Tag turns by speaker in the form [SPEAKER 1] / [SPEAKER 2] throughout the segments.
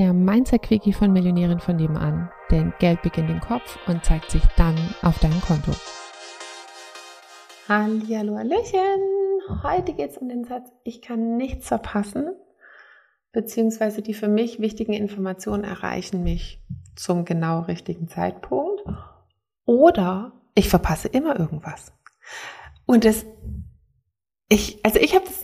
[SPEAKER 1] der Mindset-Quickie von Millionären von nebenan. Denn Geld beginnt im Kopf und zeigt sich dann auf deinem Konto.
[SPEAKER 2] Hallo, Hallöchen! Heute geht es um den Satz, ich kann nichts verpassen, beziehungsweise die für mich wichtigen Informationen erreichen mich zum genau richtigen Zeitpunkt oder ich verpasse immer irgendwas. Und das ich, also ich habe das,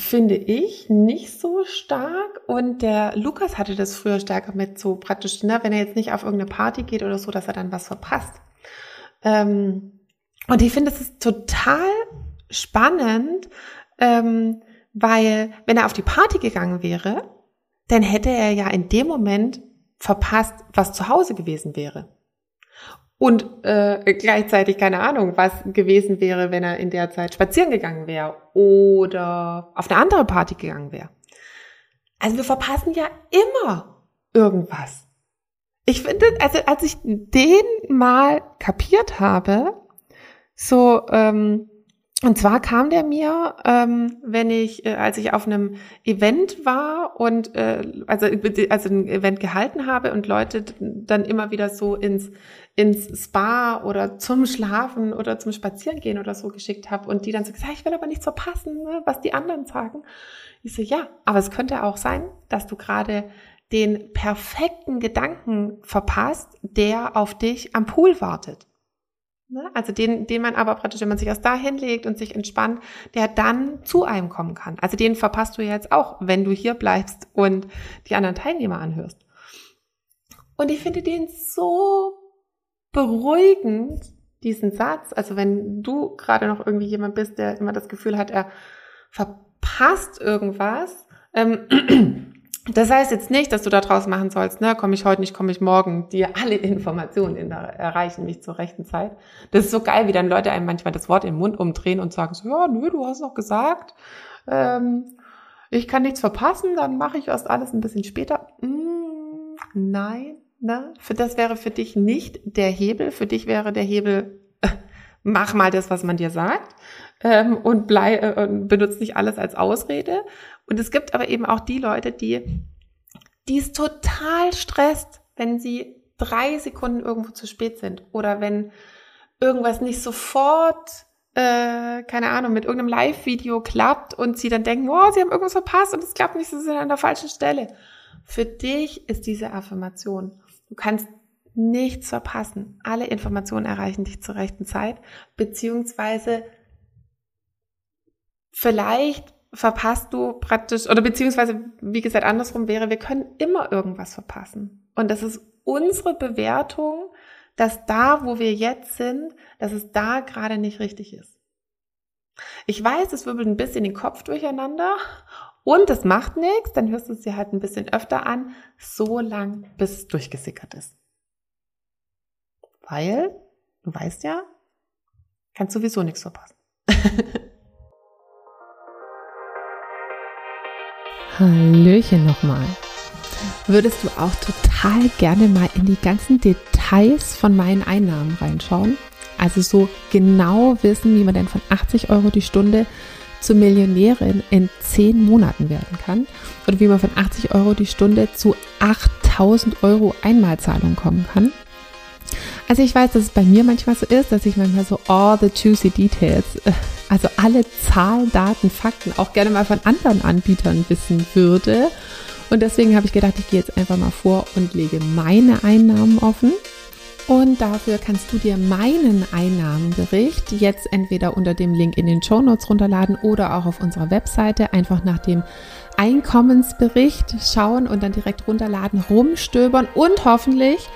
[SPEAKER 2] finde ich, nicht so stark und der Lukas hatte das früher stärker mit so praktisch, ne, wenn er jetzt nicht auf irgendeine Party geht oder so, dass er dann was verpasst. Ähm, und ich finde, es ist total spannend, ähm, weil wenn er auf die Party gegangen wäre, dann hätte er ja in dem Moment verpasst, was zu Hause gewesen wäre. Und äh, gleichzeitig keine Ahnung, was gewesen wäre, wenn er in der Zeit spazieren gegangen wäre oder auf eine andere Party gegangen wäre. Also wir verpassen ja immer irgendwas. Ich finde, also als ich den mal kapiert habe, so ähm, und zwar kam der mir, ähm, wenn ich, äh, als ich auf einem Event war und äh, also, also ein Event gehalten habe und Leute dann immer wieder so ins, ins Spa oder zum Schlafen oder zum Spazierengehen oder so geschickt habe und die dann so gesagt, ich will aber nichts verpassen, ne, was die anderen sagen. Ich so, ja, aber es könnte auch sein, dass du gerade den perfekten Gedanken verpasst, der auf dich am Pool wartet. Ne? Also den, den man aber praktisch, wenn man sich erst da hinlegt und sich entspannt, der dann zu einem kommen kann. Also den verpasst du jetzt auch, wenn du hier bleibst und die anderen Teilnehmer anhörst. Und ich finde den so beruhigend, diesen Satz. Also wenn du gerade noch irgendwie jemand bist, der immer das Gefühl hat, er verpasst irgendwas, ähm, das heißt jetzt nicht, dass du da draus machen sollst, ne, komme ich heute nicht, komme ich morgen, dir alle Informationen in der, erreichen mich zur rechten Zeit. Das ist so geil, wie dann Leute einem manchmal das Wort im Mund umdrehen und sagen so, ja, nö, du hast doch gesagt, ähm, ich kann nichts verpassen, dann mache ich erst alles ein bisschen später. Mm, nein, ne, für das wäre für dich nicht der Hebel, für dich wäre der Hebel, mach mal das, was man dir sagt ähm, und blei äh, benutzt nicht alles als Ausrede. Und es gibt aber eben auch die Leute, die, die es total stresst, wenn sie drei Sekunden irgendwo zu spät sind oder wenn irgendwas nicht sofort, äh, keine Ahnung, mit irgendeinem Live-Video klappt und sie dann denken, oh, sie haben irgendwas verpasst und es klappt nicht, sie sind an der falschen Stelle. Für dich ist diese Affirmation. Du kannst nichts verpassen. Alle Informationen erreichen dich zur rechten Zeit, beziehungsweise vielleicht verpasst du praktisch, oder beziehungsweise, wie gesagt, andersrum wäre, wir können immer irgendwas verpassen. Und das ist unsere Bewertung, dass da, wo wir jetzt sind, dass es da gerade nicht richtig ist. Ich weiß, es wirbelt ein bisschen den Kopf durcheinander und es macht nichts, dann hörst du es dir halt ein bisschen öfter an, so lang, bis es durchgesickert ist. Weil, du weißt ja, kannst sowieso nichts verpassen.
[SPEAKER 1] Hallöchen nochmal. Würdest du auch total gerne mal in die ganzen Details von meinen Einnahmen reinschauen? Also so genau wissen, wie man denn von 80 Euro die Stunde zur Millionärin in 10 Monaten werden kann oder wie man von 80 Euro die Stunde zu 8000 Euro Einmalzahlung kommen kann. Also ich weiß, dass es bei mir manchmal so ist, dass ich manchmal so all the juicy details, äh, also alle Zahlen, Daten, Fakten auch gerne mal von anderen Anbietern wissen würde. Und deswegen habe ich gedacht, ich gehe jetzt einfach mal vor und lege meine Einnahmen offen. Und dafür kannst du dir meinen Einnahmenbericht jetzt entweder unter dem Link in den Show Notes runterladen oder auch auf unserer Webseite einfach nach dem Einkommensbericht schauen und dann direkt runterladen, rumstöbern und hoffentlich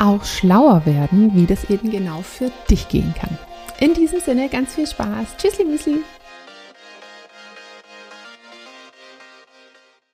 [SPEAKER 1] auch schlauer werden, wie das eben genau für dich gehen kann. In diesem Sinne ganz viel Spaß. Tschüssli, Müsli.